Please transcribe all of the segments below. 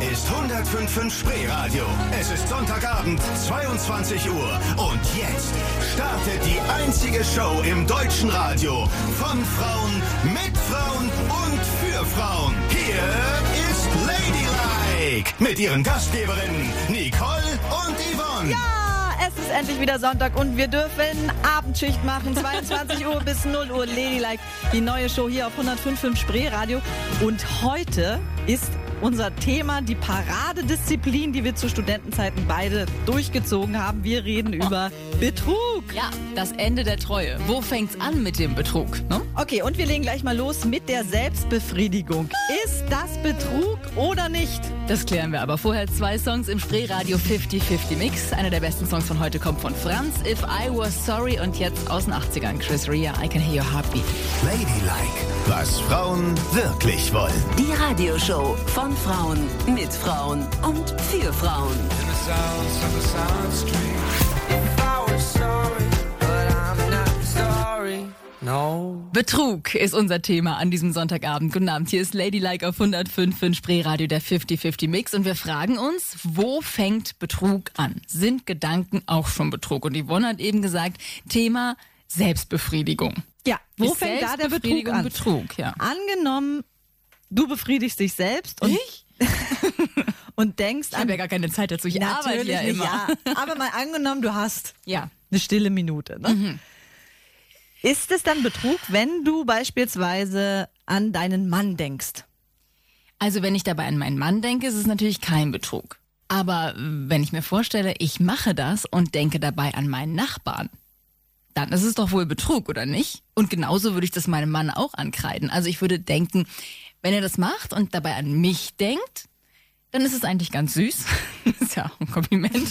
ist 105.5 Spreeradio. Es ist Sonntagabend, 22 Uhr. Und jetzt startet die einzige Show im deutschen Radio. Von Frauen, mit Frauen und für Frauen. Hier ist Ladylike. Mit ihren Gastgeberinnen Nicole und Yvonne. Ja, es ist endlich wieder Sonntag und wir dürfen Abendschicht machen. 22 Uhr bis 0 Uhr Ladylike. Die neue Show hier auf 105.5 Spreeradio. Und heute ist unser Thema die Paradedisziplin, die wir zu Studentenzeiten beide durchgezogen haben. Wir reden über Betrug. Ja, das Ende der Treue. Wo fängt's an mit dem Betrug? Ne? Okay, und wir legen gleich mal los mit der Selbstbefriedigung. Ist das Betrug oder nicht? Das klären wir aber. Vorher zwei Songs im Spreeradio 50-50 Mix. Einer der besten Songs von heute kommt von Franz, If I Was Sorry und jetzt aus den 80ern Chris Rea, I Can Hear Your Heartbeat. Ladylike, was Frauen wirklich wollen. Die Radioshow von Frauen, mit Frauen und für Frauen. Betrug ist unser Thema an diesem Sonntagabend. Guten Abend, hier ist Ladylike auf 105 in Spreeradio der 50-50 Mix und wir fragen uns, wo fängt Betrug an? Sind Gedanken auch schon Betrug? Und Yvonne hat eben gesagt, Thema Selbstbefriedigung. Ja, wo Ist fängt da der Betrug an? Betrug, ja. Angenommen, du befriedigst dich selbst und, Ich? und denkst Ich habe ja gar keine Zeit dazu. Ich arbeite ja immer. ja. Aber mal angenommen, du hast ja. eine stille Minute. Ne? Mhm. Ist es dann Betrug, wenn du beispielsweise an deinen Mann denkst? Also wenn ich dabei an meinen Mann denke, ist es natürlich kein Betrug. Aber wenn ich mir vorstelle, ich mache das und denke dabei an meinen Nachbarn, dann ist es doch wohl Betrug, oder nicht? Und genauso würde ich das meinem Mann auch ankreiden. Also ich würde denken, wenn er das macht und dabei an mich denkt, dann ist es eigentlich ganz süß. ist ja auch ein Kompliment.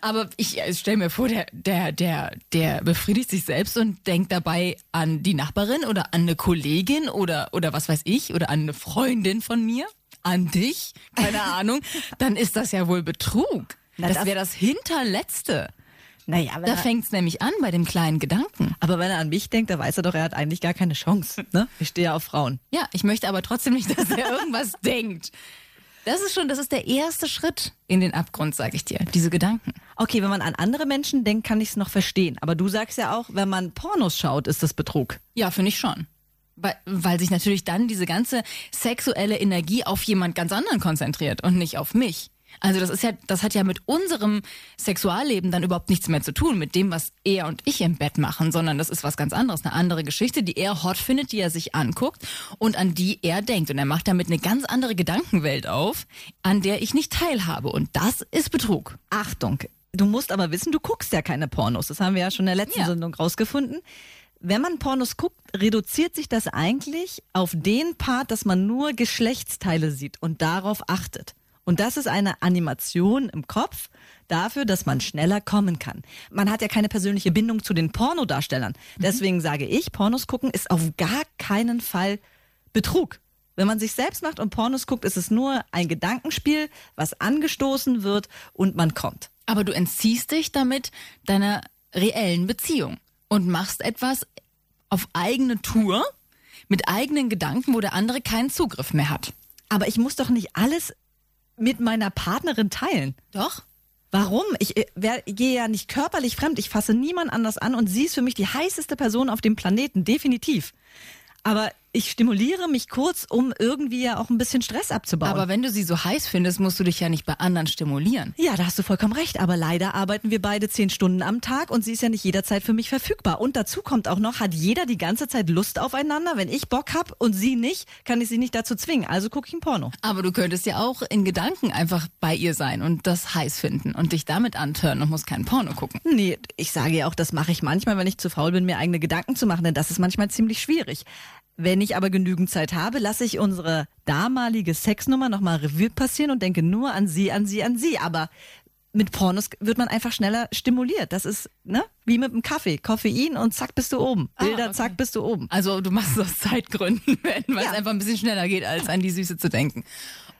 Aber ich stelle mir vor, der, der, der, der befriedigt sich selbst und denkt dabei an die Nachbarin oder an eine Kollegin oder, oder was weiß ich, oder an eine Freundin von mir, an dich, keine Ahnung. Dann ist das ja wohl Betrug. Na, das das- wäre das Hinterletzte. Naja, Da er, fängt's nämlich an bei dem kleinen Gedanken. aber wenn er an mich denkt, dann weiß er doch, er hat eigentlich gar keine Chance. Ne? Ich stehe ja auf Frauen. Ja, ich möchte aber trotzdem nicht, dass er irgendwas denkt. Das ist schon, das ist der erste Schritt in den Abgrund, sage ich dir. Diese Gedanken. Okay, wenn man an andere Menschen denkt, kann ich es noch verstehen. Aber du sagst ja auch, wenn man Pornos schaut, ist das Betrug. Ja, finde ich schon. Weil, weil sich natürlich dann diese ganze sexuelle Energie auf jemand ganz anderen konzentriert und nicht auf mich. Also das ist ja, das hat ja mit unserem Sexualleben dann überhaupt nichts mehr zu tun, mit dem, was er und ich im Bett machen, sondern das ist was ganz anderes, eine andere Geschichte, die er hot findet, die er sich anguckt und an die er denkt. Und er macht damit eine ganz andere Gedankenwelt auf, an der ich nicht teilhabe. Und das ist Betrug. Achtung, du musst aber wissen, du guckst ja keine Pornos. Das haben wir ja schon in der letzten Ja. Sendung rausgefunden. Wenn man Pornos guckt, reduziert sich das eigentlich auf den Part, dass man nur Geschlechtsteile sieht und darauf achtet. Und das ist eine Animation im Kopf dafür, dass man schneller kommen kann. Man hat ja keine persönliche Bindung zu den Pornodarstellern. Deswegen sage ich, Pornos gucken ist auf gar keinen Fall Betrug. Wenn man sich selbst macht und Pornos guckt, ist es nur ein Gedankenspiel, was angestoßen wird und man kommt. Aber du entziehst dich damit deiner reellen Beziehung und machst etwas auf eigene Tour mit eigenen Gedanken, wo der andere keinen Zugriff mehr hat. Aber ich muss doch nicht alles mit meiner Partnerin teilen. Doch? Warum? Ich äh, wer, gehe ja nicht körperlich fremd. Ich fasse niemand anders an und sie ist für mich die heißeste Person auf dem Planeten, definitiv. Aber ich stimuliere mich kurz, um irgendwie ja auch ein bisschen Stress abzubauen. Aber wenn du sie so heiß findest, musst du dich ja nicht bei anderen stimulieren. ja, da hast du vollkommen recht. Aber leider arbeiten wir beide zehn Stunden am Tag und sie ist ja nicht jederzeit für mich verfügbar. Und dazu kommt auch noch, hat jeder die ganze Zeit Lust aufeinander. Wenn ich Bock hab und sie nicht, kann ich sie nicht dazu zwingen. Also gucke ich ein Porno. Aber du könntest ja auch in Gedanken einfach bei ihr sein und das heiß finden und dich damit antören und musst kein Porno gucken. Nee, ich sage ja auch, das mache ich manchmal, wenn ich zu faul bin, mir eigene Gedanken zu machen, denn das ist manchmal ziemlich schwierig. Wenn ich aber genügend Zeit habe, lasse ich unsere damalige Sexnummer nochmal Revue passieren und denke nur an sie, an sie, an sie. Aber mit Pornos wird man einfach schneller stimuliert. Das ist, ne? Wie mit dem Kaffee. Koffein und zack bist du oben. Ah, Bilder, okay. zack bist du oben. Also du machst es aus Zeitgründen, weil Ja. es einfach ein bisschen schneller geht, als an die Süße zu denken.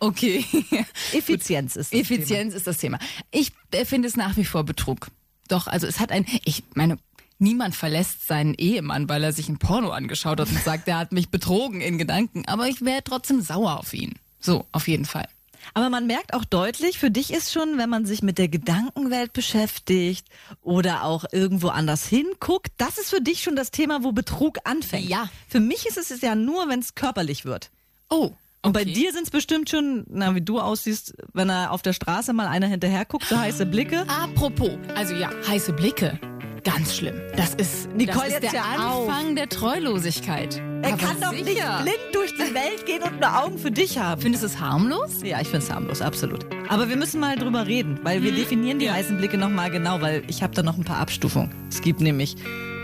Okay. Effizienz ist das Effizienz ist das Thema. Ich äh, finde es nach wie vor Betrug. Doch, also es hat ein, ich meine, niemand verlässt seinen Ehemann, weil er sich ein Porno angeschaut hat und sagt, er hat mich betrogen in Gedanken. Aber ich wäre trotzdem sauer auf ihn. So, auf jeden Fall. Aber man merkt auch deutlich, für dich ist schon, wenn man sich mit der Gedankenwelt beschäftigt oder auch irgendwo anders hinguckt, das ist für dich schon das Thema, wo Betrug anfängt. Ja. Für mich ist es ja nur, wenn es körperlich wird. Oh. Und bei okay. dir sind es bestimmt schon, na, wie du aussiehst, wenn er auf der Straße mal einer hinterher guckt, so heiße Blicke. Apropos, also ja, heiße Blicke. Ganz schlimm. Das ist, Nicole, das ist jetzt der auf. Anfang der Treulosigkeit. Er Aber kann doch nicht sicher. blind durch die Welt gehen und nur Augen für dich haben. Findest du es harmlos? Ja, ich finde es harmlos, absolut. Aber wir müssen mal drüber reden, weil wir definieren die heißen Blicke nochmal genau, weil ich habe da noch ein paar Abstufungen. Es gibt nämlich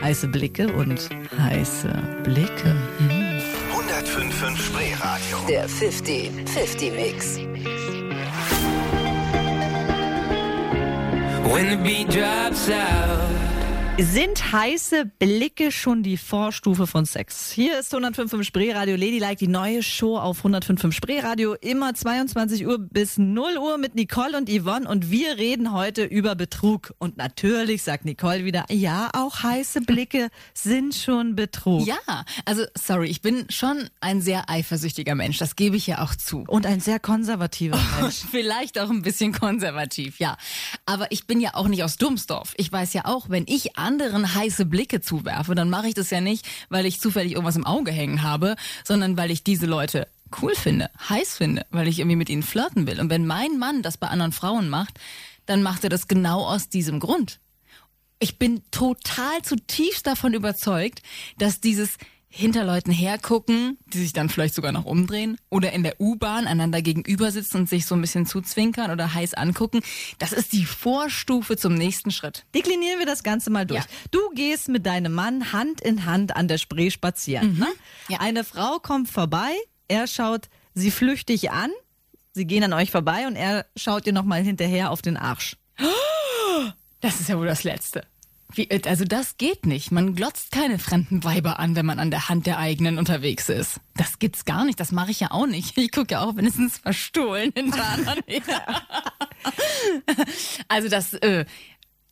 heiße Blicke und heiße Blicke. 105.5 Spreeradio. Der 50-50-Mix. When the beat drops out. Sind heiße Blicke schon die Vorstufe von Sex? Hier ist 105.5 Spreeradio Ladylike, die neue Show auf 105.5 Spreeradio. Immer 22 Uhr bis 0 Uhr mit Nicole und Yvonne und wir reden heute über Betrug. Und natürlich sagt Nicole wieder, ja, auch heiße Blicke sind schon Betrug. Ja, also sorry, ich bin schon ein sehr eifersüchtiger Mensch, das gebe ich ja auch zu. Und ein sehr konservativer Mensch. Vielleicht auch ein bisschen konservativ, ja. Aber ich bin ja auch nicht aus Dummsdorf. Ich weiß ja auch, wenn ich anderen heiße Blicke zuwerfe, dann mache ich das ja nicht, weil ich zufällig irgendwas im Auge hängen habe, sondern weil ich diese Leute cool finde, heiß finde, weil ich irgendwie mit ihnen flirten will. Und wenn mein Mann das bei anderen Frauen macht, dann macht er das genau aus diesem Grund. Ich bin total zutiefst davon überzeugt, dass dieses hinter Leuten hergucken, die sich dann vielleicht sogar noch umdrehen oder in der U-Bahn einander gegenüber sitzen und sich so ein bisschen zuzwinkern oder heiß angucken, das ist die Vorstufe zum nächsten Schritt. Deklinieren wir das Ganze mal durch. Ja. Du gehst mit deinem Mann Hand in Hand an der Spree spazieren. Ne? Ja. Eine Frau kommt vorbei, er schaut sie flüchtig an, sie gehen an euch vorbei und er schaut ihr nochmal hinterher auf den Arsch. Das ist ja wohl das Letzte. Wie, äh, also das geht nicht. Man glotzt keine fremden Weiber an, wenn man an der Hand der eigenen unterwegs ist. Das gibt's gar nicht. Das mache ich ja auch nicht. Ich gucke ja auch wenigstens verstohlen hinter anderen her. Also das, äh,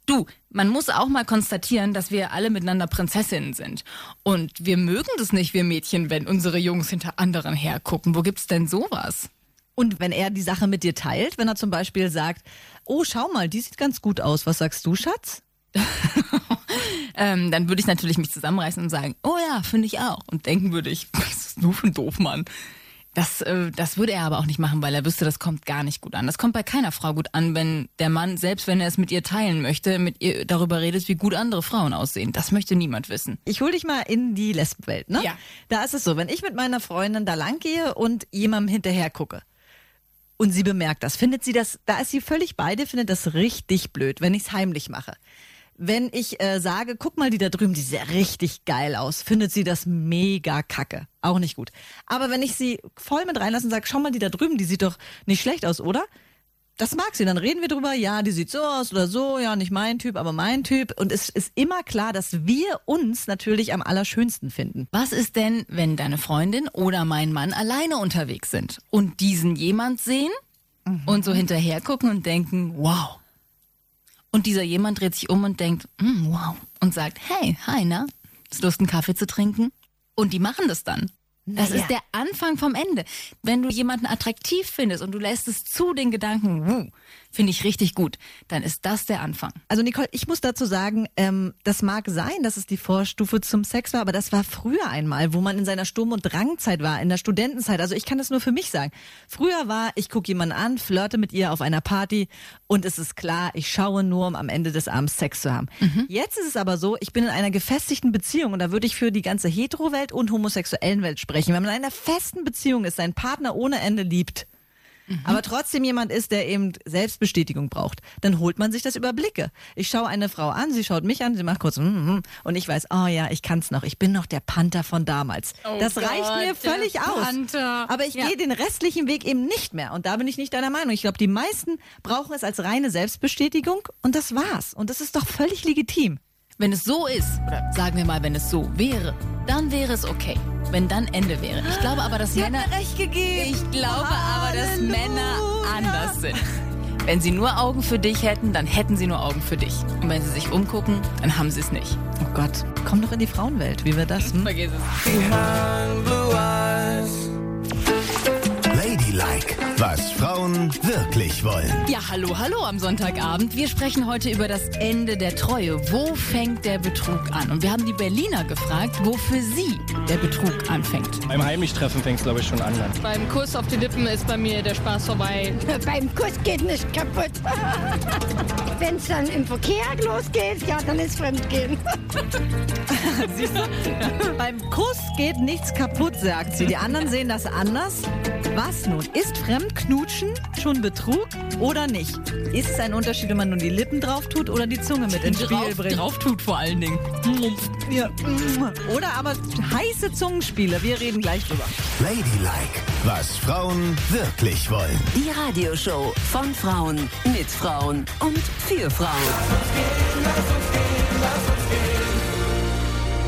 du, man muss auch mal konstatieren, dass wir alle miteinander Prinzessinnen sind. Und wir mögen das nicht, wir Mädchen, wenn unsere Jungs hinter anderen hergucken. Wo gibt's denn sowas? Und wenn er die Sache mit dir teilt, wenn er zum Beispiel sagt, oh, schau mal, die sieht ganz gut aus, was sagst du, Schatz? ähm, dann würde ich natürlich mich zusammenreißen und sagen, oh ja, finde ich auch. Und denken würde ich, was ist du für ein Doofmann? Das, äh, das würde er aber auch nicht machen, weil er wüsste, das kommt gar nicht gut an. Das kommt bei keiner Frau gut an, wenn der Mann, selbst wenn er es mit ihr teilen möchte, mit ihr darüber redet, wie gut andere Frauen aussehen. Das möchte niemand wissen. Ich hol dich mal in die Lesbenwelt, ne? Ja. Da ist es so, wenn ich mit meiner Freundin da lang gehe und jemandem hinterher gucke und sie bemerkt das, findet sie das, da ist sie völlig beide, findet das richtig blöd, wenn ich es heimlich mache. Wenn ich äh, sage, guck mal, die da drüben, die sieht ja richtig geil aus, findet sie das mega kacke. Auch nicht gut. Aber wenn ich sie voll mit reinlasse und sage, schau mal, die da drüben, die sieht doch nicht schlecht aus, oder? Das mag sie. Dann reden wir drüber, ja, die sieht so aus oder so, ja, nicht mein Typ, aber mein Typ. Und es ist immer klar, dass wir uns natürlich am allerschönsten finden. Was ist denn, wenn deine Freundin oder mein Mann alleine unterwegs sind und diesen jemand sehen und so hinterher gucken und denken, wow. Und dieser jemand dreht sich um und denkt, "Mm, wow. Und sagt, hey, hi, na? Hast du Lust, einen Kaffee zu trinken? Und die machen das dann. Das Naja. ist der Anfang vom Ende. Wenn du jemanden attraktiv findest und du lässt es zu, den Gedanken, finde ich richtig gut, dann ist das der Anfang. Also Nicole, ich muss dazu sagen, ähm, das mag sein, dass es die Vorstufe zum Sex war, aber das war früher einmal, wo man in seiner Sturm- und Drangzeit war, in der Studentenzeit. Also ich kann das nur für mich sagen. Früher war, ich gucke jemanden an, flirte mit ihr auf einer Party und es ist klar, ich schaue nur, um am Ende des Abends Sex zu haben. Jetzt ist es aber so, ich bin in einer gefestigten Beziehung und da würde ich für die ganze Hetero-Welt und homosexuellen Welt sprechen. Wenn man in einer festen Beziehung ist, seinen Partner ohne Ende liebt, aber trotzdem jemand ist, der eben Selbstbestätigung braucht, dann holt man sich das über Blicke. Ich schaue eine Frau an, sie schaut mich an, sie macht kurz mm, mm, und ich weiß, oh ja, ich kann's noch, ich bin noch der Panther von damals. das Gott, reicht mir völlig aus. Panther. Aber ich Ja. gehe den restlichen Weg eben nicht mehr und da bin ich nicht deiner Meinung. Ich glaube, die meisten brauchen es als reine Selbstbestätigung und das war's. Und das ist doch völlig legitim. Wenn es so ist, oder sagen wir mal, wenn es so wäre, dann wäre es okay. Wenn dann Ende wäre. Ich glaube aber, dass Männer. recht gegeben. Ich glaube aber, dass Halleluja. Männer anders sind. Wenn sie nur Augen für dich hätten, dann hätten sie nur Augen für dich. Und wenn sie sich umgucken, dann haben sie es nicht. Oh Gott, komm doch in die Frauenwelt. Wie wird das? Hm? Vergiss es. Behind blue eyes. Ladylike, was Frauen wirklich wollen. Ja, hallo, hallo am Sonntagabend. Wir sprechen heute über das Ende der Treue. Wo fängt der Betrug an? Und wir haben die Berliner gefragt, wo für sie der Betrug anfängt. Beim Heimlichtreffen fängt es, glaube ich, schon an. Dann. Beim Kuss auf die Lippen ist bei mir der Spaß vorbei. Beim Kuss geht nicht kaputt. Wenn es dann im Verkehr losgeht, ja, dann ist Fremdgehen. Beim Kuss geht nichts kaputt, sagt sie. Die anderen sehen das anders. Was nun? Ist Fremdknutschen schon Betrug oder nicht? Ist es ein Unterschied, wenn man nun die Lippen drauf tut oder die Zunge mit ins Spiel Drauf, bringt? drauf tut vor allen Dingen. Ja. Oder aber heiße Zungenspiele. Wir reden gleich drüber. Ladylike, was Frauen wirklich wollen. Die Radioshow von Frauen, mit Frauen und für Frauen.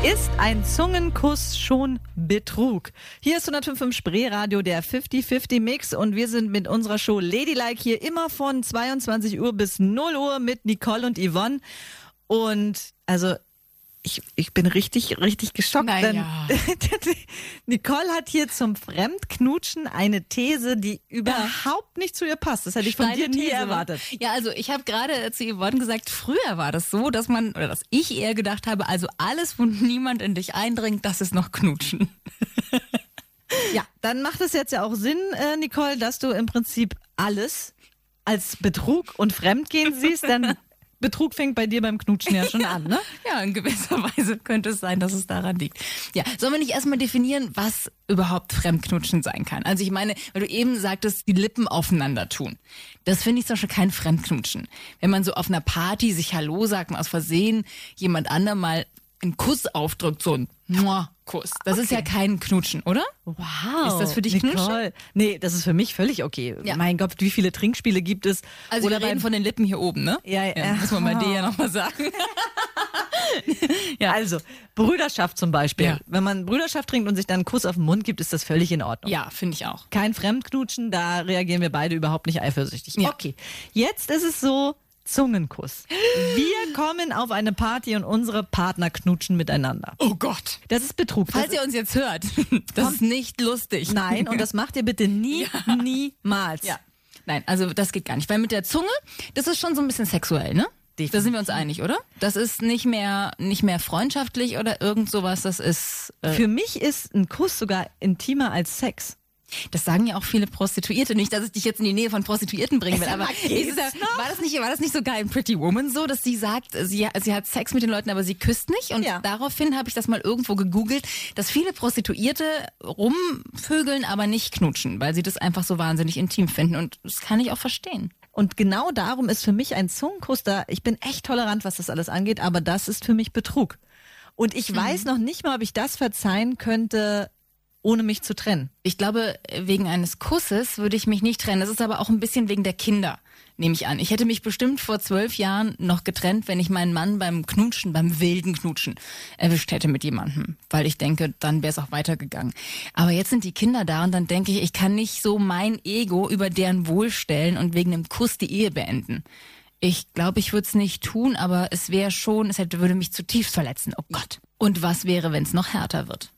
Ist ein Zungenkuss schon Betrug? Hier ist 105 Spreeradio, der 50-50 Mix und wir sind mit unserer Show Ladylike hier immer von 22 Uhr bis 0 Uhr mit Nicole und Yvonne. Und also ich, ich bin richtig, richtig geschockt. Na denn. Nicole hat hier zum Fremdknutschen eine These, die überhaupt nicht zu ihr passt. Das hätte ich von dir Steile nie These, wa? erwartet. Ja, also ich habe gerade zu Yvonne gesagt, früher war das so, dass man, oder dass ich eher gedacht habe, also alles, wo niemand in dich eindringt, das ist noch Knutschen. Ja, dann macht es jetzt ja auch Sinn, äh, Nicole, dass du im Prinzip alles als Betrug und Fremdgehen siehst, denn Betrug fängt bei dir beim Knutschen ja schon an, ne? Ja, in gewisser Weise könnte es sein, dass es daran liegt. Ja, sollen wir nicht erstmal definieren, was überhaupt Fremdknutschen sein kann? Also ich meine, weil du eben sagtest, die Lippen aufeinander tun. Das finde ich zum Beispiel kein Fremdknutschen. Wenn man so auf einer Party sich Hallo sagt, mal aus Versehen jemand anderem mal einen Kuss aufdrückt, so ein Mua-Kuss. Das ist ja kein Knutschen, oder? Wow. Ist das für dich Knutschen? Nicole? Nee, das ist für mich völlig okay. Ja. Mein Gott, wie viele Trinkspiele gibt es? Also Oder wir reden von den Lippen hier oben, ne? Ja, ja. muss man bei dir ja nochmal sagen. ja. Also, Brüderschaft zum Beispiel. Ja. Wenn man Brüderschaft trinkt und sich dann einen Kuss auf den Mund gibt, ist das völlig in Ordnung. Ja, finde ich auch. Kein Fremdknutschen, da reagieren wir beide überhaupt nicht eifersüchtig. Ja. Okay, jetzt ist es so, Zungenkuss. Wir kommen auf eine Party und unsere Partner knutschen miteinander. Oh Gott. Das ist Betrug. Das Falls ihr uns jetzt hört, das ist nicht lustig. Nein, und das macht ihr bitte nie, niemals. Ja. Nein, also das geht gar nicht. Weil mit der Zunge, das ist schon so ein bisschen sexuell, ne? Da sind wir uns einig, oder? Das ist nicht mehr, nicht mehr freundschaftlich oder irgend sowas. Das ist, äh, Für mich ist ein Kuss sogar intimer als Sex. Das sagen ja auch viele Prostituierte. Nicht, dass ich dich jetzt in die Nähe von Prostituierten bringen will, aber ist war das nicht, war das nicht sogar in Pretty Woman so, dass sie sagt, sie, sie hat Sex mit den Leuten, aber sie küsst nicht? Und Ja. daraufhin habe ich das mal irgendwo gegoogelt, dass viele Prostituierte rumvögeln, aber nicht knutschen, weil sie das einfach so wahnsinnig intim finden. Und das kann ich auch verstehen. Und genau darum ist für mich ein Zungenkuss da, ich bin echt tolerant, was das alles angeht, aber das ist für mich Betrug. Und ich weiß noch nicht mal, ob ich das verzeihen könnte, ohne mich zu trennen. Ich glaube, wegen eines Kusses würde ich mich nicht trennen. Das ist aber auch ein bisschen wegen der Kinder, nehme ich an. Ich hätte mich bestimmt vor zwölf Jahren noch getrennt, wenn ich meinen Mann beim Knutschen, beim wilden Knutschen erwischt hätte mit jemandem. Weil ich denke, dann wäre es auch weitergegangen. Aber jetzt sind die Kinder da und dann denke ich, ich kann nicht so mein Ego über deren Wohl stellen und wegen einem Kuss die Ehe beenden. Ich glaube, ich würde es nicht tun, aber es wäre schon, es hätte, würde mich zutiefst verletzen. Oh Gott. Und was wäre, wenn es noch härter wird?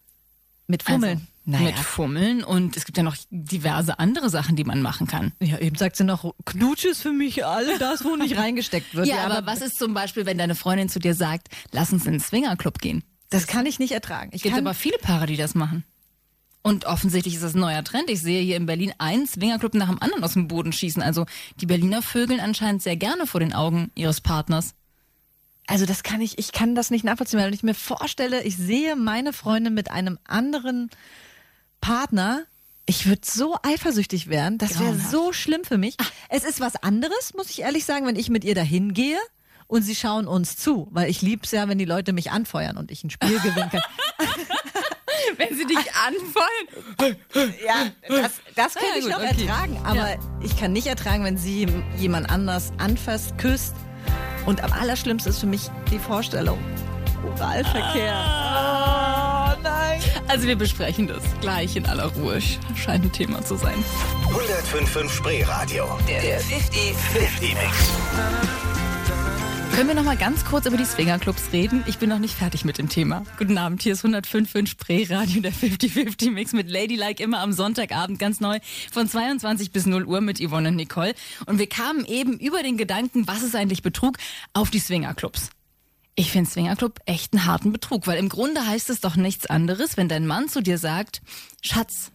Mit Fummeln. Also, Mit Fummeln und es gibt ja noch diverse andere Sachen, die man machen kann. Ja, eben sagt sie noch, Knutsch ist für mich alle das, wo nicht reingesteckt wird. Ja, aber was ist zum Beispiel, wenn deine Freundin zu dir sagt, lass uns in den Swingerclub gehen? Das kann ich nicht ertragen. Ich Es gibt aber viele Paare, die das machen. Und offensichtlich ist das ein neuer Trend. Ich sehe hier in Berlin einen Swingerclub nach dem anderen aus dem Boden schießen. Also die Berliner vögeln anscheinend sehr gerne vor den Augen ihres Partners. Also das kann ich, ich kann das nicht nachvollziehen, weil wenn ich mir vorstelle, ich sehe meine Freundin mit einem anderen Partner, ich würde so eifersüchtig werden, das wäre so schlimm für mich. Es ist was anderes, muss ich ehrlich sagen, wenn ich mit ihr dahin gehe und sie schauen uns zu, weil ich lieb's ja, wenn die Leute mich anfeuern und ich ein Spiel gewinnen kann. Wenn sie dich anfallen. Ja, das, das Ja, könnte ich gut, noch okay. ertragen. Aber ich kann nicht ertragen, wenn sie jemand anders anfasst, küsst. Und am allerschlimmsten ist für mich die Vorstellung. Oralverkehr. Oh, nein. Also wir besprechen das gleich in aller Ruhe. Scheint ein Thema zu sein. 105.5 Spreeradio. Der 50 50 Mix. Können wir noch mal ganz kurz über die Swingerclubs reden? Ich bin noch nicht fertig mit dem Thema. Guten Abend, hier ist 105.5 Spree Radio, der 50-50 Mix mit Ladylike immer am Sonntagabend ganz neu von 22 bis 0 Uhr mit Yvonne und Nicole. Und wir kamen eben über den Gedanken, was ist eigentlich Betrug, auf die Swingerclubs. Ich finde Swingerclub echt einen harten Betrug, weil im Grunde heißt es doch nichts anderes, wenn dein Mann zu dir sagt, Schatz,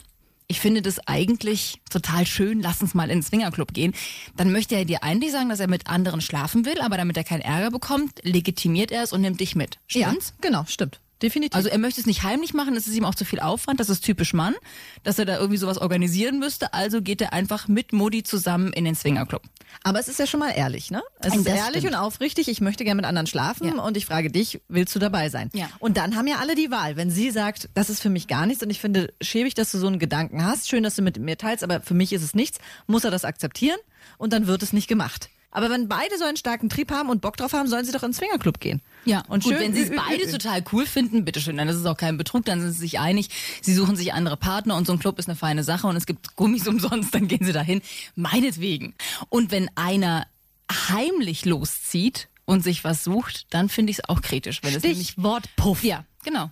ich finde das eigentlich total schön, lass uns mal in den Swingerclub gehen. Dann möchte er dir eigentlich sagen, dass er mit anderen schlafen will, aber damit er keinen Ärger bekommt, legitimiert er es und nimmt dich mit. Stimmt's? genau, stimmt. Definitiv. Also er möchte es nicht heimlich machen, es ist ihm auch zu viel Aufwand, das ist typisch Mann, dass er da irgendwie sowas organisieren müsste, also geht er einfach mit Modi zusammen in den Swingerclub. Aber es ist ja schon mal ehrlich, ne? Es Und ist ehrlich stimmt. und aufrichtig, ich möchte gerne mit anderen schlafen Ja. und ich frage dich, willst du dabei sein? Ja. Und dann haben ja alle die Wahl. Wenn sie sagt, das ist für mich gar nichts und ich finde schäbig, dass du so einen Gedanken hast, schön, dass du mit mir teilst, aber für mich ist es nichts, muss er das akzeptieren und dann wird es nicht gemacht. Aber wenn beide so einen starken Trieb haben und Bock drauf haben, sollen sie doch ins Swingerclub gehen. Ja, und gut, schön wenn sie es beide total cool finden, bitteschön, dann ist es auch kein Betrug, dann sind sie sich einig, sie suchen sich andere Partner und so ein Club ist eine feine Sache und es gibt Gummis umsonst, dann gehen sie dahin, meinetwegen. Und wenn einer heimlich loszieht und sich was sucht, dann finde ich es auch kritisch, wenn es nämlich Stichwort Puff. ja, genau.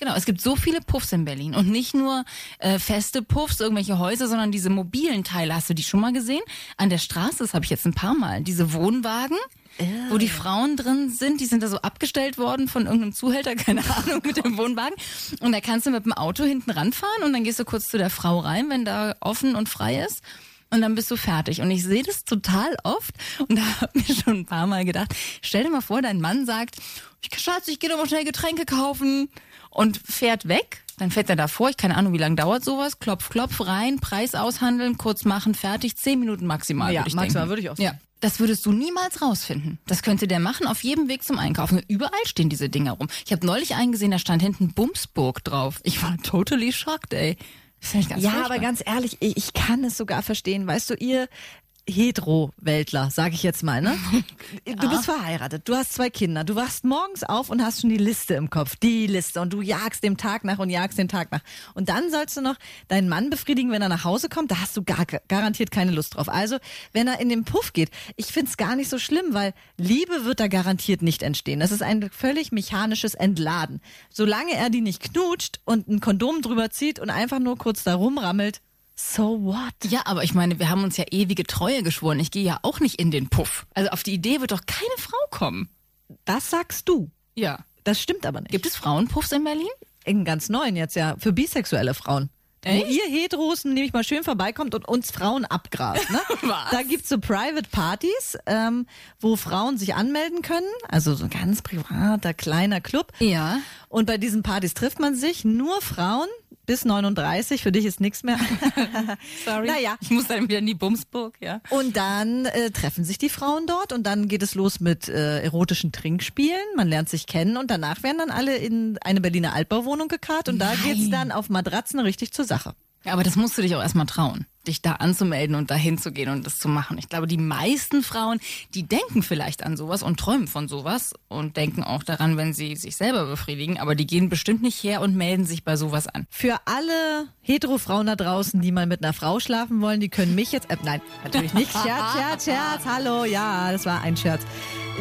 Genau, es gibt so viele Puffs in Berlin und nicht nur äh, feste Puffs, irgendwelche Häuser, sondern diese mobilen Teile. Hast du die schon mal gesehen? An der Straße, das habe ich jetzt ein paar Mal. Diese Wohnwagen, wo die Frauen drin sind, die sind da so abgestellt worden von irgendeinem Zuhälter, keine Ahnung, mit dem Wohnwagen. Und da kannst du mit dem Auto hinten ranfahren und dann gehst du kurz zu der Frau rein, wenn da offen und frei ist. Und dann bist du fertig. Und ich sehe das total oft. Und da habe ich schon ein paar Mal gedacht, stell dir mal vor, dein Mann sagt, ich, Schatz, ich gehe doch mal schnell Getränke kaufen und fährt weg. Dann fährt er davor, ich keine Ahnung, wie lange dauert sowas. Klopf, klopf, rein, Preis aushandeln, kurz machen, fertig, zehn Minuten maximal. Ja, würde ich maximal denken. würde ich auch Ja. sagen. Das würdest du niemals rausfinden. Das könnte der machen auf jedem Weg zum Einkaufen. Überall stehen diese Dinger rum. Ich habe neulich eingesehen, da stand hinten Bumsburg drauf. Ich war totally shocked, ey. Ja, furchtbar. aber ganz ehrlich, ich, ich kann es sogar verstehen. Weißt du, ihr Hetero-Weltler, sag ich jetzt mal, ne? Du bist verheiratet, du hast zwei Kinder, du wachst morgens auf und hast schon die Liste im Kopf, die Liste und du jagst dem Tag nach und jagst den Tag nach. Und dann sollst du noch deinen Mann befriedigen, wenn er nach Hause kommt, da hast du gar, garantiert keine Lust drauf. Also, wenn er in den Puff geht, ich find's gar nicht so schlimm, weil Liebe wird da garantiert nicht entstehen. Das ist ein völlig mechanisches Entladen. Solange er die nicht knutscht und ein Kondom drüber zieht und einfach nur kurz da rumrammelt, so what? Ja, aber ich meine, wir haben uns ja ewige Treue geschworen. Ich gehe ja auch nicht in den Puff. Also auf die Idee wird doch keine Frau kommen. Das sagst du. Ja. Das stimmt aber nicht. Gibt es Frauenpuffs in Berlin? einen ganz neuen jetzt ja für bisexuelle Frauen. Echt? Wo ihr Heteros nämlich mal schön vorbeikommt und uns Frauen abgrast. Ne? Da gibt's so Private Partys, ähm, wo Frauen sich anmelden können. Also so ein ganz privater, kleiner Club. Ja. Und bei diesen Partys trifft man sich, nur Frauen bis 39, für dich ist nichts mehr. Sorry. Naja. Ich muss dann wieder in die Bumsburg, ja. Und dann äh, treffen sich die Frauen dort und dann geht es los mit äh, erotischen Trinkspielen. Man lernt sich kennen und danach werden dann alle in eine Berliner Altbauwohnung gekarrt und da geht's dann auf Matratzen richtig zur Sache. Ja, aber das musst du dich auch erstmal trauen, dich da anzumelden und da hinzugehen und das zu machen. Ich glaube, die meisten Frauen, die denken vielleicht an sowas und träumen von sowas und denken auch daran, wenn sie sich selber befriedigen, aber die gehen bestimmt nicht her und melden sich bei sowas an. Für alle Hetero-Frauen da draußen, die mal mit einer Frau schlafen wollen, die können mich jetzt, äh, nein, natürlich nicht. Scherz, Scherz, Scherz, hallo, ja, das war ein Scherz.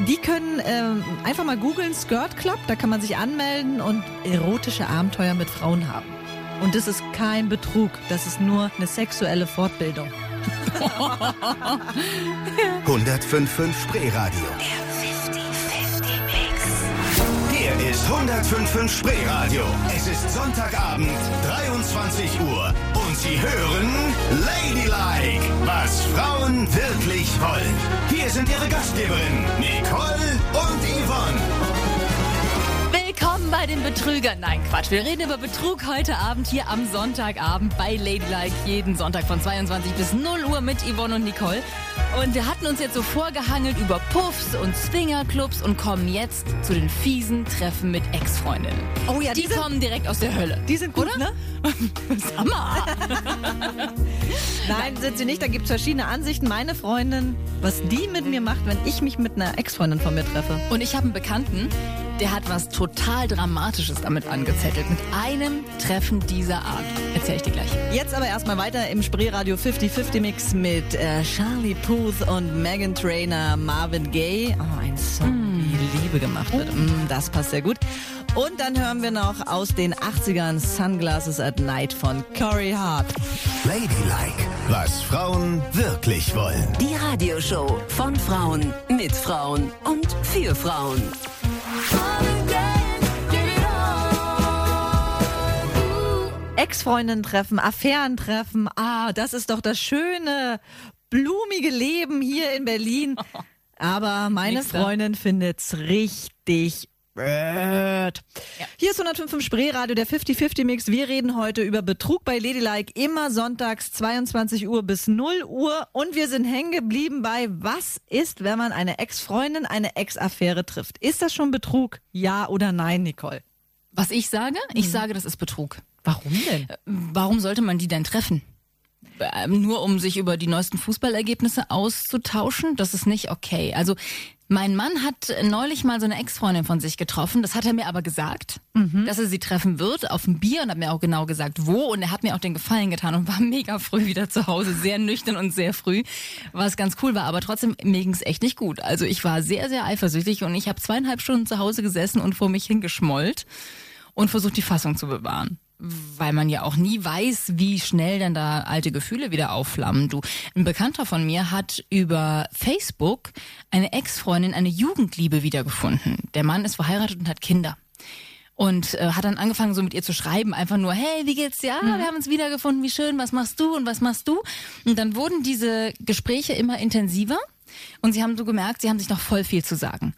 Die können ähm, einfach mal googeln, Skirt Club, da kann man sich anmelden und erotische Abenteuer mit Frauen haben. Und das ist kein Betrug, das ist nur eine sexuelle Fortbildung. 105.5 Spreeradio. Hier ist 105.5 Spreeradio. Es ist Sonntagabend, 23 Uhr. Und Sie hören Ladylike, was Frauen wirklich wollen. Hier sind Ihre Gastgeberinnen, Nicole und Yvonne. Willkommen bei den Betrügern. Nein, Quatsch. Wir reden über Betrug heute Abend hier am Sonntagabend bei Ladylike. Jeden Sonntag von 22 bis 0 Uhr mit Yvonne und Nicole. Und wir hatten uns jetzt so vorgehangelt über Puffs und Swingerclubs und kommen jetzt zu den fiesen Treffen mit Ex-Freundinnen. Oh ja, die, die sind- kommen direkt aus der Hölle. Die sind gut, Oder? ne? Sag mal. Nein, sind sie nicht. Da gibt's verschiedene Ansichten. Meine Freundin, was die mit mir macht, wenn ich mich mit einer Ex-Freundin von mir treffe. Und ich habe einen Bekannten, der hat was total Dramatisches damit angezettelt. Mit einem Treffen dieser Art. Erzähl ich dir gleich. Jetzt aber erstmal weiter im Spreeradio 50-50 Mix mit äh, Charlie Puth und Megan Trainer, Marvin Gaye. Oh, ein Song, wie Liebe gemacht wird. Mm, das passt sehr gut. Und dann hören wir noch aus den 80ern Sunglasses at Night von Corey Hart. Ladylike, was Frauen wirklich wollen. Die Radioshow von Frauen, mit Frauen und für Frauen. Ex-Freundinnen treffen, Affären treffen. Ah, das ist doch das schöne, blumige Leben hier in Berlin. Aber meine. Freundin findet's richtig blöd. Hier ist 105 Spreeradio, der 50-50 Mix. Wir reden heute über Betrug bei Ladylike, immer sonntags 22 Uhr bis 0 Uhr. Und wir sind hängen geblieben bei, was ist, wenn man eine Ex-Freundin, eine Ex-Affäre trifft? Ist das schon Betrug? Ja oder nein, Nicole? Was ich sage? Ich sage, das ist Betrug. Warum denn? Warum sollte man die denn treffen? Ähm, Nur um sich über die neuesten Fußballergebnisse auszutauschen? Das ist nicht okay. Also mein Mann hat neulich mal so eine Ex-Freundin von sich getroffen. Das hat er mir aber gesagt, dass er sie treffen wird auf ein Bier und hat mir auch genau gesagt, wo. Und er hat mir auch den Gefallen getan und war mega früh wieder zu Hause, sehr nüchtern und sehr früh, was ganz cool war. Aber trotzdem, mir ging's echt nicht gut. Also ich war sehr, sehr eifersüchtig und ich habe zweieinhalb Stunden zu Hause gesessen und vor mich hingeschmollt und versucht, die Fassung zu bewahren. Weil man ja auch nie weiß, wie schnell dann da alte Gefühle wieder aufflammen. Du, ein Bekannter von mir hat über Facebook eine Ex-Freundin, eine Jugendliebe wiedergefunden. Der Mann ist verheiratet und hat Kinder. Und äh, hat dann angefangen, so mit ihr zu schreiben, einfach nur, hey, wie geht's dir? Ah, wir haben uns wiedergefunden, wie schön, was machst du und was machst du? Und dann wurden diese Gespräche immer intensiver. Und sie haben so gemerkt, sie haben sich noch voll viel zu sagen.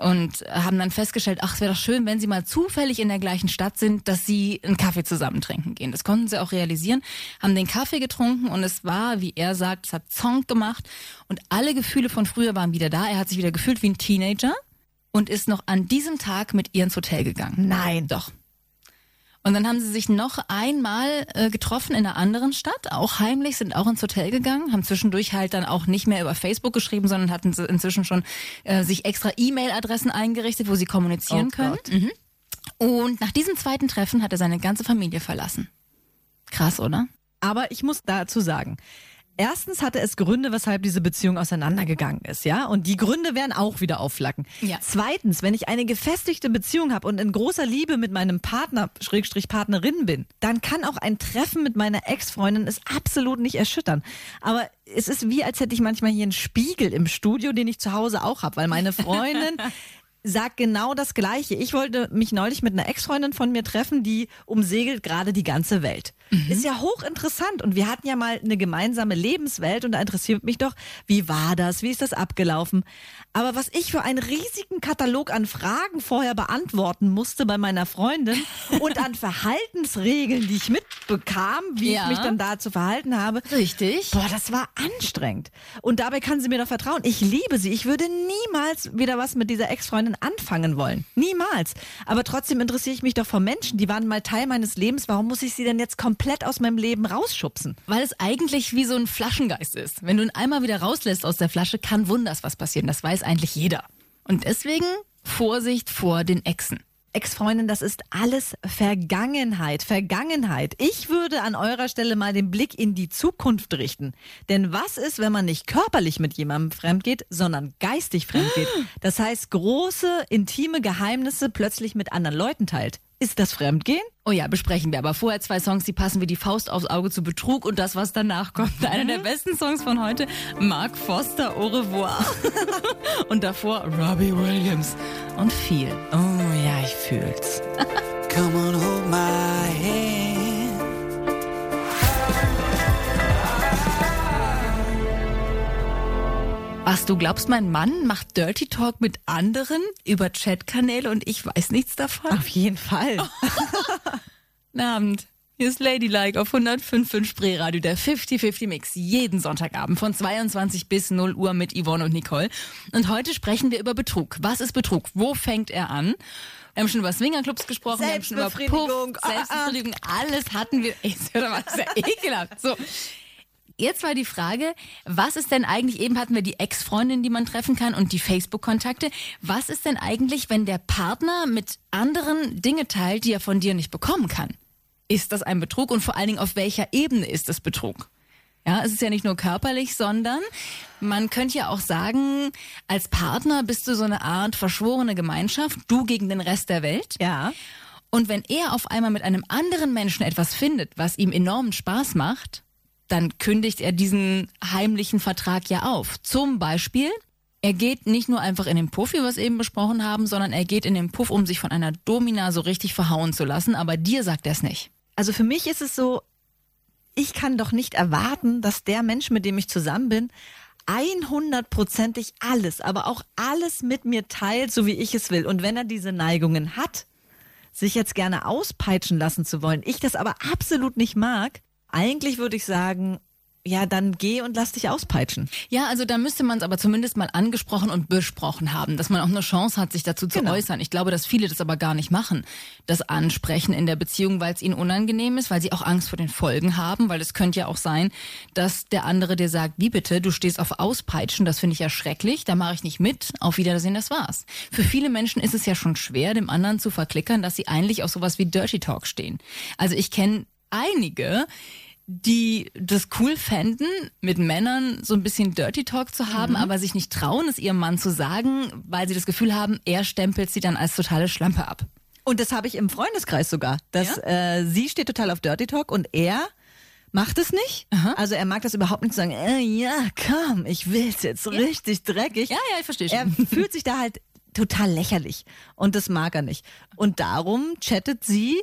Und haben dann festgestellt, ach, es wäre doch schön, wenn sie mal zufällig in der gleichen Stadt sind, dass sie einen Kaffee zusammen trinken gehen. Das konnten sie auch realisieren, haben den Kaffee getrunken und es war, wie er sagt, es hat Zonk gemacht und alle Gefühle von früher waren wieder da. Er hat sich wieder gefühlt wie ein Teenager und ist noch an diesem Tag mit ihr ins Hotel gegangen. Nein. Doch. Und dann haben sie sich noch einmal äh, getroffen in einer anderen Stadt, auch heimlich, sind auch ins Hotel gegangen, haben zwischendurch halt dann auch nicht mehr über Facebook geschrieben, sondern hatten sie inzwischen schon äh, sich extra E-Mail-Adressen eingerichtet, wo sie kommunizieren Oh können. Mhm. Und nach diesem zweiten Treffen hat er seine ganze Familie verlassen. Krass, oder? Aber ich muss dazu sagen, erstens hatte es Gründe, weshalb diese Beziehung auseinandergegangen ist, ja? Und die Gründe werden auch wieder aufflacken. Ja. Zweitens, wenn ich eine gefestigte Beziehung habe und in großer Liebe mit meinem Partner, Schrägstrich Partnerin bin, dann kann auch ein Treffen mit meiner Ex-Freundin es absolut nicht erschüttern. Aber es ist wie, als hätte ich manchmal hier einen Spiegel im Studio, den ich zu Hause auch habe, weil meine Freundin sagt genau das Gleiche. Ich wollte mich neulich mit einer Ex-Freundin von mir treffen, die umsegelt gerade die ganze Welt. Ist ja hochinteressant und wir hatten ja mal eine gemeinsame Lebenswelt und da interessiert mich doch, wie war das, wie ist das abgelaufen. Aber was ich für einen riesigen Katalog an Fragen vorher beantworten musste bei meiner Freundin und an Verhaltensregeln, die ich mitbekam, wie Ja. ich mich dann da zu verhalten habe. Richtig. Boah, das war anstrengend. Und dabei kann sie mir doch vertrauen. Ich liebe sie. Ich würde niemals wieder was mit dieser Ex-Freundin anfangen wollen. Niemals. Aber trotzdem interessiere ich mich doch vor Menschen. Die waren mal Teil meines Lebens. Warum muss ich sie denn jetzt komplett aus meinem Leben rausschubsen? Weil es eigentlich wie so ein Flaschengeist ist. Wenn du ihn einmal wieder rauslässt aus der Flasche, kann wunders was passieren. Das weiß eigentlich jeder. Und deswegen Vorsicht vor den Exen. Ex-Freundin, das ist alles Vergangenheit. Vergangenheit. Ich würde an eurer Stelle mal den Blick in die Zukunft richten. Denn was ist, wenn man nicht körperlich mit jemandem fremd geht, sondern geistig fremd geht? Das heißt, große, intime Geheimnisse plötzlich mit anderen Leuten teilt. Ist das Fremdgehen? Oh ja, besprechen wir. Aber vorher zwei Songs, die passen wie die Faust aufs Auge zu Betrug und das, was danach kommt. Einer der besten Songs von heute, Mark Foster, Au revoir. und davor Robbie Williams und viel. Oh ja, ich fühl's. Come on, hold my Was, du glaubst, mein Mann macht Dirty Talk mit anderen über Chatkanäle und ich weiß nichts davon? Auf jeden Fall. Guten Abend. Hier ist Ladylike auf 105.5 Spreeradio, der 50-50 Mix. Jeden Sonntagabend von 22 bis 0 Uhr mit Yvonne und Nicole. Und heute sprechen wir über Betrug. Was ist Betrug? Wo fängt er an? Wir haben schon über Swingerclubs gesprochen, wir haben schon über. Puff, Selbstbefriedigung, alles hatten wir. Ey, das ist ja ekelhaft. So. Jetzt war die Frage, was ist denn eigentlich, eben hatten wir die Ex-Freundin, die man treffen kann und die Facebook-Kontakte. Was ist denn eigentlich, wenn der Partner mit anderen Dinge teilt, die er von dir nicht bekommen kann? Ist das ein Betrug und vor allen Dingen auf welcher Ebene ist das Betrug? Ja, es ist ja nicht nur körperlich, sondern man könnte ja auch sagen, als Partner bist du so eine Art verschworene Gemeinschaft, du gegen den Rest der Welt. Ja. Und wenn er auf einmal mit einem anderen Menschen etwas findet, was ihm enormen Spaß macht, dann kündigt er diesen heimlichen Vertrag ja auf. Zum Beispiel, er geht nicht nur einfach in den Puff, wie wir es eben besprochen haben, sondern er geht in den Puff, um sich von einer Domina so richtig verhauen zu lassen, aber dir sagt er es nicht. Also für mich ist es so, ich kann doch nicht erwarten, dass der Mensch, mit dem ich zusammen bin, 100%ig alles, aber auch alles mit mir teilt, so wie ich es will. Und wenn er diese Neigungen hat, sich jetzt gerne auspeitschen lassen zu wollen, ich das aber absolut nicht mag, eigentlich würde ich sagen, ja, dann geh und lass dich auspeitschen. Ja, also da müsste man es aber zumindest mal angesprochen und besprochen haben, dass man auch eine Chance hat, sich dazu zu Genau. äußern. Ich glaube, dass viele das aber gar nicht machen. Das Ansprechen in der Beziehung, weil es ihnen unangenehm ist, weil sie auch Angst vor den Folgen haben, weil es könnte ja auch sein, dass der andere dir sagt, wie bitte, du stehst auf Auspeitschen, das finde ich ja schrecklich, da mache ich nicht mit, auf Wiedersehen, das war's. Für viele Menschen ist es ja schon schwer, dem anderen zu verklickern, dass sie eigentlich auf sowas wie Dirty Talk stehen. Also ich kenne einige, die das cool fänden, mit Männern so ein bisschen Dirty Talk zu haben, aber sich nicht trauen, es ihrem Mann zu sagen, weil sie das Gefühl haben, er stempelt sie dann als totale Schlampe ab. Und das habe ich im Freundeskreis sogar. Dass äh, sie steht total auf Dirty Talk und er macht es nicht. Also er mag das überhaupt nicht zu sagen, äh, ja, komm, ich will's jetzt richtig dreckig. Ja, ja, ich verstehe Er schon. fühlt sich da halt total lächerlich und das mag er nicht. Und darum chattet sie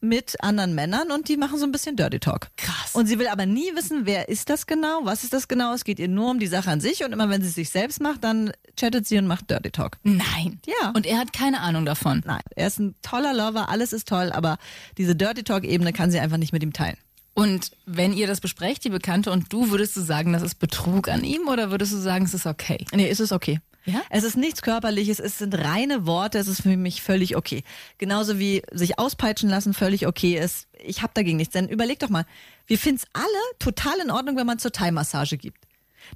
mit anderen Männern und die machen so ein bisschen Dirty Talk. Krass. Und sie will aber nie wissen, wer ist das genau, was ist das genau. Es geht ihr nur um die Sache an sich und immer wenn sie es sich selbst macht, dann chattet sie und macht Dirty Talk. Nein. Ja. Und er hat keine Ahnung davon. Nein, er ist ein toller Lover, alles ist toll, aber diese Dirty Talk-Ebene kann sie einfach nicht mit ihm teilen. Und wenn ihr das besprecht, die Bekannte und du, würdest du sagen, das ist Betrug an ihm oder würdest du sagen, es ist okay? Nee, ist es okay. Ja? Es ist nichts Körperliches, es sind reine Worte, es ist für mich völlig okay. Genauso wie sich auspeitschen lassen völlig okay ist. Ich habe dagegen nichts. Denn überleg doch mal, wir finden es alle total in Ordnung, wenn man zur Thai-Massage gibt.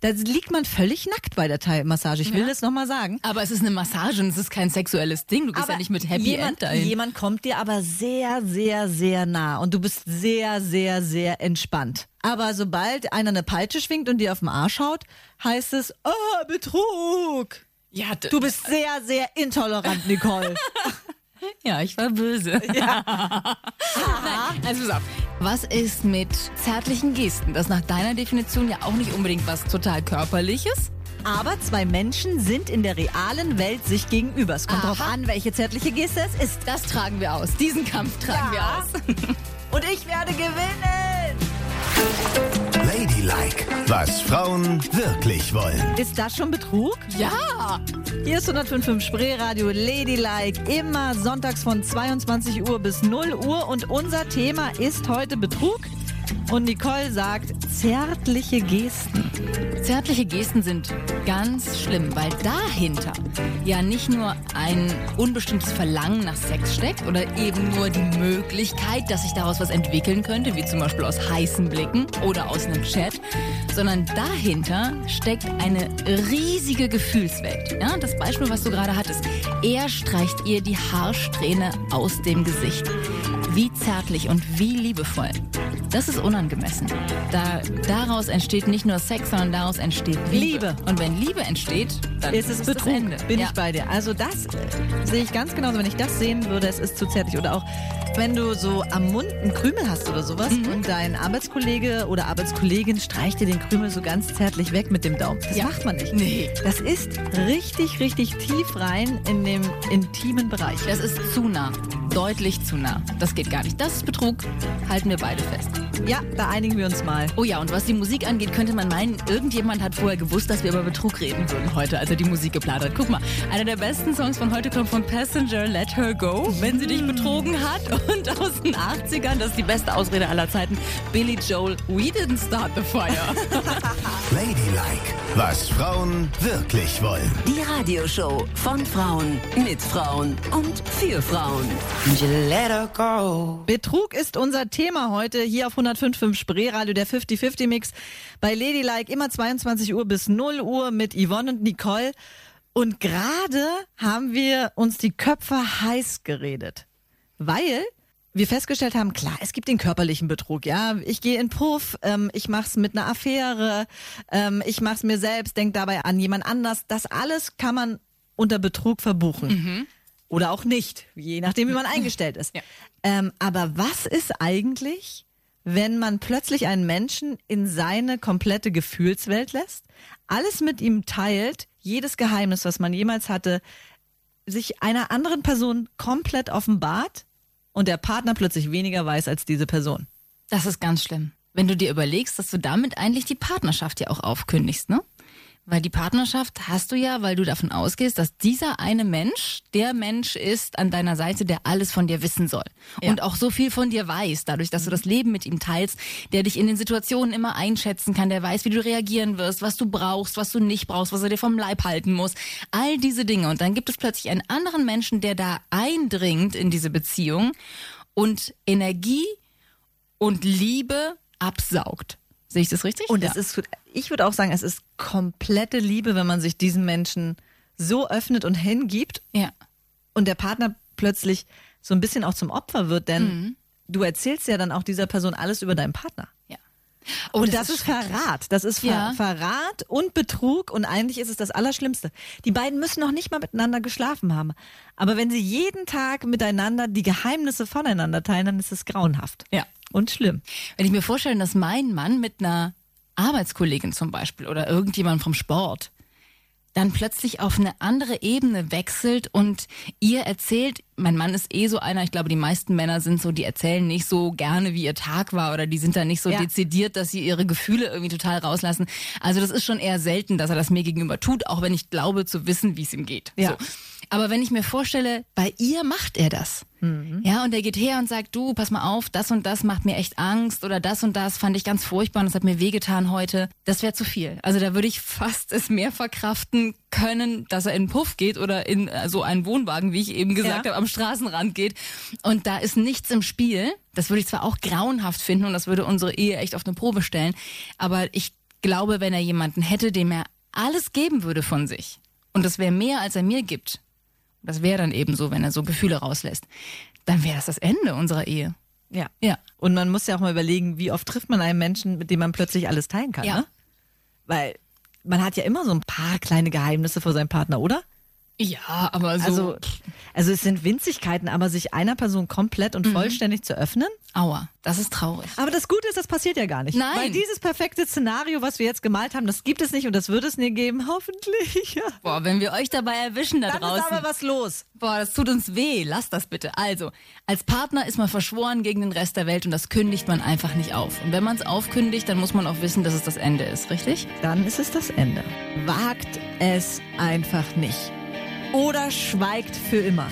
Da liegt man völlig nackt bei der Thai-Massage. Ich will Ja. das nochmal sagen. Aber es ist eine Massage und es ist kein sexuelles Ding. Du gehst ja nicht mit Happy jemand, End dahin. Jemand kommt dir aber sehr, sehr, sehr nah und du bist sehr, sehr, sehr entspannt. Aber sobald einer eine Peitsche schwingt und dir auf den Arsch haut, heißt es, oh, Betrug. ja, Du bist sehr, sehr intolerant, Nicole. ja, ich war böse. Nein, also pass auf. Was ist mit zärtlichen Gesten? Das ist nach deiner Definition ja auch nicht unbedingt was total körperliches. Aber zwei Menschen sind in der realen Welt sich gegenüber. Es kommt Aha. drauf an, welche zärtliche Geste es ist. Das tragen wir aus. Diesen Kampf tragen wir aus. Und ich werde gewinnen. Ladylike, was Frauen wirklich wollen. Ist das schon Betrug? Ja. Hier ist 105.5 Spreeradio Ladylike, immer sonntags von 22 Uhr bis 0 Uhr und unser Thema ist heute Betrug. Und Nicole sagt zärtliche Gesten. Zärtliche Gesten sind ganz schlimm, weil dahinter ja nicht nur ein unbestimmtes Verlangen nach Sex steckt oder eben nur die Möglichkeit, dass sich daraus was entwickeln könnte, wie zum Beispiel aus heißen Blicken oder aus einem Chat, sondern dahinter steckt eine riesige Gefühlswelt. Ja, das Beispiel, was du gerade hattest. Er streicht ihr die Haarsträhne aus dem Gesicht. Wie zärtlich und wie liebevoll. Das ist unangemessen. Da, daraus entsteht nicht nur Sex, sondern daraus entsteht Liebe. Liebe. Und wenn Liebe entsteht, dann Ist es ist Betrug? Ende. Bin ja. ich bei dir. Also das äh, sehe ich ganz genauso. Wenn ich das sehen würde, es ist zu zärtlich. Oder auch, wenn du so am Mund einen Krümel hast oder sowas Mhm. und dein Arbeitskollege oder Arbeitskollegin streicht dir den Krümel so ganz zärtlich weg mit dem Daumen. Das Ja. macht man nicht. Nee. Das ist richtig, richtig tief rein in dem intimen Bereich. Das ist zu nah. Deutlich zu nah. Das geht gar nicht. Das ist Betrug. Halten wir beide fest. Ja, da einigen wir uns mal. Oh ja, und was die Musik angeht, könnte man meinen, irgendjemand hat vorher gewusst, dass wir über Betrug reden würden heute, als er die Musik geplant hat. Guck mal, einer der besten Songs von heute kommt von Passenger, Let Her Go, wenn sie dich betrogen hat. Und aus den 80ern, das ist die beste Ausrede aller Zeiten, Billy Joel, we didn't start the fire. Ladylike, was Frauen wirklich wollen. Die Radioshow von Frauen, mit Frauen und für Frauen. Betrug ist unser Thema heute hier auf 105.5 Spreeradio, der 50-50-Mix bei Ladylike, immer 22 Uhr bis 0 Uhr mit Yvonne und Nicole. Und gerade haben wir uns die Köpfe heiß geredet, weil wir festgestellt haben, klar, es gibt den körperlichen Betrug, ja. Ich gehe in Puff, ähm, ich mach's mit einer Affäre, ähm, ich mach's mir selbst, denk dabei an jemand anders. Das alles kann man unter Betrug verbuchen. Oder auch nicht, je nachdem, wie man eingestellt ist. Ja. Ähm, aber was ist eigentlich, wenn man plötzlich einen Menschen in seine komplette Gefühlswelt lässt, alles mit ihm teilt, jedes Geheimnis, was man jemals hatte, sich einer anderen Person komplett offenbart und der Partner plötzlich weniger weiß als diese Person? Das ist ganz schlimm. Wenn du dir überlegst, dass du damit eigentlich die Partnerschaft ja auch aufkündigst, ne? Weil die Partnerschaft hast du ja, weil du davon ausgehst, dass dieser eine Mensch der Mensch ist an deiner Seite, der alles von dir wissen soll. Ja. Und auch so viel von dir weiß, dadurch, dass du das Leben mit ihm teilst, der dich in den Situationen immer einschätzen kann, der weiß, wie du reagieren wirst, was du brauchst, was du nicht brauchst, was er dir vom Leib halten muss. All diese Dinge. Und dann gibt es plötzlich einen anderen Menschen, der da eindringt in diese Beziehung und Energie und Liebe absaugt. Sehe ich das richtig? Und ja. es ist, ich würde auch sagen, es ist komplette Liebe, wenn man sich diesen Menschen so öffnet und hingibt ja. und der Partner plötzlich so ein bisschen auch zum Opfer wird, denn Mhm. du erzählst ja dann auch dieser Person alles über deinen Partner. ja. und das, ist Verrat. Das ist Ver Ja. Verrat und Betrug und eigentlich ist es das Allerschlimmste. Die beiden müssen noch nicht mal miteinander geschlafen haben. Aber wenn sie jeden Tag miteinander die Geheimnisse voneinander teilen, dann ist es grauenhaft. Ja. Und schlimm. Wenn ich mir vorstelle, dass mein Mann mit einer Arbeitskollegin zum Beispiel oder irgendjemand vom Sport dann plötzlich auf eine andere Ebene wechselt und ihr erzählt, mein Mann ist eh so einer, ich glaube, die meisten Männer sind so, die erzählen nicht so gerne, wie ihr Tag war oder die sind da nicht so Ja. dezidiert, dass sie ihre Gefühle irgendwie total rauslassen. Also das ist schon eher selten, dass er das mir gegenüber tut, auch wenn ich glaube zu wissen, wie es ihm geht. Ja. So. Aber wenn ich mir vorstelle, bei ihr macht er das. Ja, und er geht her und sagt, du, pass mal auf, das und das macht mir echt Angst oder das und das fand ich ganz furchtbar und das hat mir wehgetan heute. Das wäre zu viel. Also da würde ich fast es mehr verkraften können, dass er in einen Puff geht oder in äh, so einen Wohnwagen, wie ich eben gesagt Ja. habe, am Straßenrand geht. Und da ist nichts im Spiel. Das würde ich zwar auch grauenhaft finden und das würde unsere Ehe echt auf eine Probe stellen. Aber ich glaube, wenn er jemanden hätte, dem er alles geben würde von sich und das wäre mehr, als er mir gibt, das wäre dann eben so, wenn er so Gefühle rauslässt, dann wäre das das Ende unserer Ehe. Ja. Ja. Und man muss ja auch mal überlegen, wie oft trifft man einen Menschen, mit dem man plötzlich alles teilen kann. Ja. Ne? Weil man hat ja immer so ein paar kleine Geheimnisse vor seinem Partner, oder? Ja, aber so. Also, also es sind Winzigkeiten, aber sich einer Person komplett und vollständig zu öffnen. aua, das ist traurig. Aber das Gute ist, das passiert ja gar nicht. Nein. Weil dieses perfekte Szenario, was wir jetzt gemalt haben, das gibt es nicht und das wird es nie geben, hoffentlich. Ja. Boah, wenn wir euch dabei erwischen da Dann draußen. ist aber was los. Boah, das tut uns weh. Lasst das bitte. Also, als Partner ist man verschworen gegen den Rest der Welt und das kündigt man einfach nicht auf. Und wenn man es aufkündigt, dann muss man auch wissen, dass es das Ende ist, richtig? Dann ist es das Ende. Wagt es einfach nicht. Oder schweigt für immer.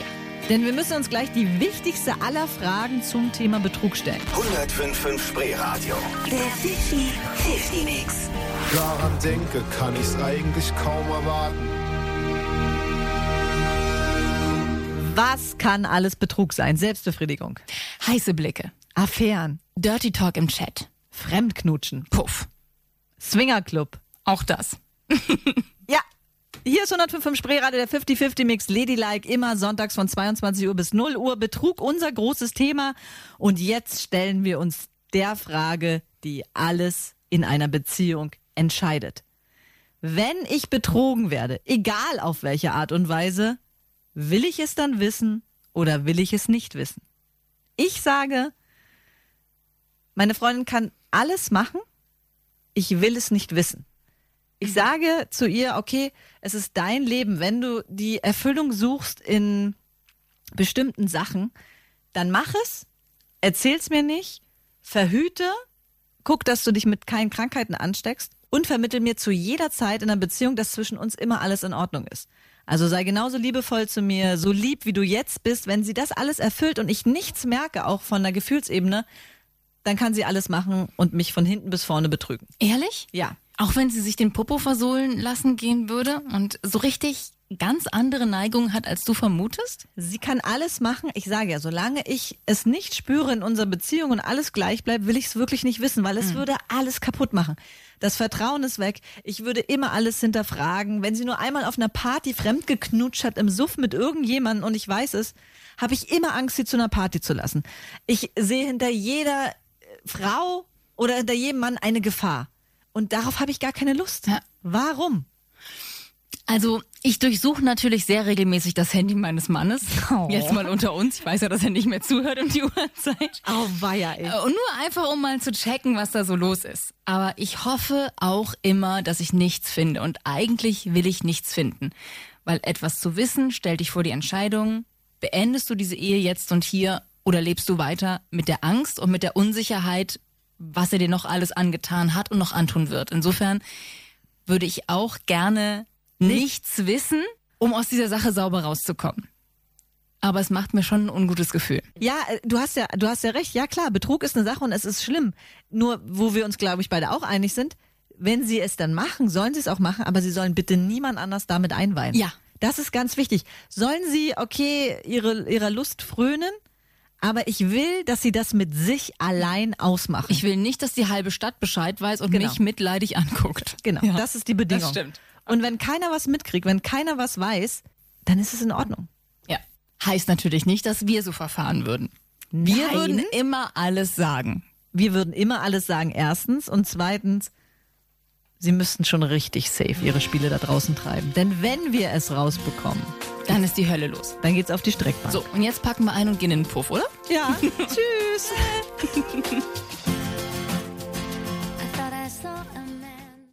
Denn wir müssen uns gleich die wichtigste aller Fragen zum Thema Betrug stellen. 105.5 Spreeradio. Der 50-50-Mix. Daran denke, kann ich's eigentlich kaum erwarten. Was kann alles Betrug sein? Selbstbefriedigung, Heiße Blicke. Affären, Dirty Talk im Chat. Fremdknutschen, Puff. Swingerclub. Auch das. Ja, hier ist 105 Spreeradio, der 50-50 Mix Ladylike, immer sonntags von 22 Uhr bis 0 Uhr. Betrug, unser großes Thema. Und jetzt stellen wir uns der Frage, die alles in einer Beziehung entscheidet. Wenn ich betrogen werde, egal auf welche Art und Weise, will ich es dann wissen oder will ich es nicht wissen? Ich sage, meine Freundin kann alles machen, ich will es nicht wissen. Ich sage zu ihr, okay, es ist dein Leben. Wenn du die Erfüllung suchst in bestimmten Sachen, dann mach es, erzähl's mir nicht, verhüte, guck, dass du dich mit keinen Krankheiten ansteckst und vermittel mir zu jeder Zeit in einer Beziehung, dass zwischen uns immer alles in Ordnung ist. Also sei genauso liebevoll zu mir, so lieb wie du jetzt bist. Wenn sie das alles erfüllt und ich nichts merke, auch von der Gefühlsebene, dann kann sie alles machen und mich von hinten bis vorne betrügen. Ehrlich? Ja. Auch wenn sie sich den Popo versohlen lassen gehen würde und so richtig ganz andere Neigungen hat, als du vermutest? Sie kann alles machen. Ich sage ja, solange ich es nicht spüre in unserer Beziehung und alles gleich bleibt, will ich es wirklich nicht wissen, weil es würde alles kaputt machen. Das Vertrauen ist weg. Ich würde immer alles hinterfragen. Wenn sie nur einmal auf einer Party fremdgeknutscht hat im Suff mit irgendjemandem und ich weiß es, habe ich immer Angst, sie zu einer Party zu lassen. Ich sehe hinter jeder äh, Frau oder hinter jedem Mann eine Gefahr. Und darauf habe ich gar keine Lust. Ja. Warum? Also, ich durchsuche natürlich sehr regelmäßig das Handy meines Mannes. Oh. Jetzt mal unter uns. Ich weiß ja, dass er nicht mehr zuhört um die Uhrzeit. Auweia, ey. Äh, Und nur einfach, um mal zu checken, was da so los ist. Aber ich hoffe auch immer, dass ich nichts finde. Und eigentlich will ich nichts finden. Weil etwas zu wissen stellt dich vor die Entscheidung, beendest du diese Ehe jetzt und hier oder lebst du weiter mit der Angst und mit der Unsicherheit, was er dir noch alles angetan hat und noch antun wird. Insofern würde ich auch gerne nichts wissen, um aus dieser Sache sauber rauszukommen. Aber es macht mir schon ein ungutes Gefühl. Ja, äh, du hast ja, du hast ja recht. Ja klar, Betrug ist eine Sache und es ist schlimm. Nur, wo wir uns, glaube ich, beide auch einig sind, wenn sie es dann machen, sollen sie es auch machen, aber sie sollen bitte niemand anders damit einweihen. Ja. Das ist ganz wichtig. Sollen sie, okay, ihre, ihrer Lust frönen, aber ich will, dass sie das mit sich allein ausmachen. Ich will nicht, dass die halbe Stadt Bescheid weiß und Genau. mich mitleidig anguckt. genau, Ja. das ist die Bedingung. Das stimmt. Und wenn keiner was mitkriegt, wenn keiner was weiß, dann ist es in Ordnung. Ja. Heißt natürlich nicht, dass wir so verfahren würden. Wir Nein. würden immer alles sagen. Wir würden immer alles sagen, erstens. Und zweitens, sie müssten schon richtig safe ihre Spiele da draußen treiben. Denn wenn wir es rausbekommen, Dann ist die Hölle los. dann geht's auf die Streckbank. So, und jetzt packen wir ein und gehen in den Puff, oder? Ja, tschüss.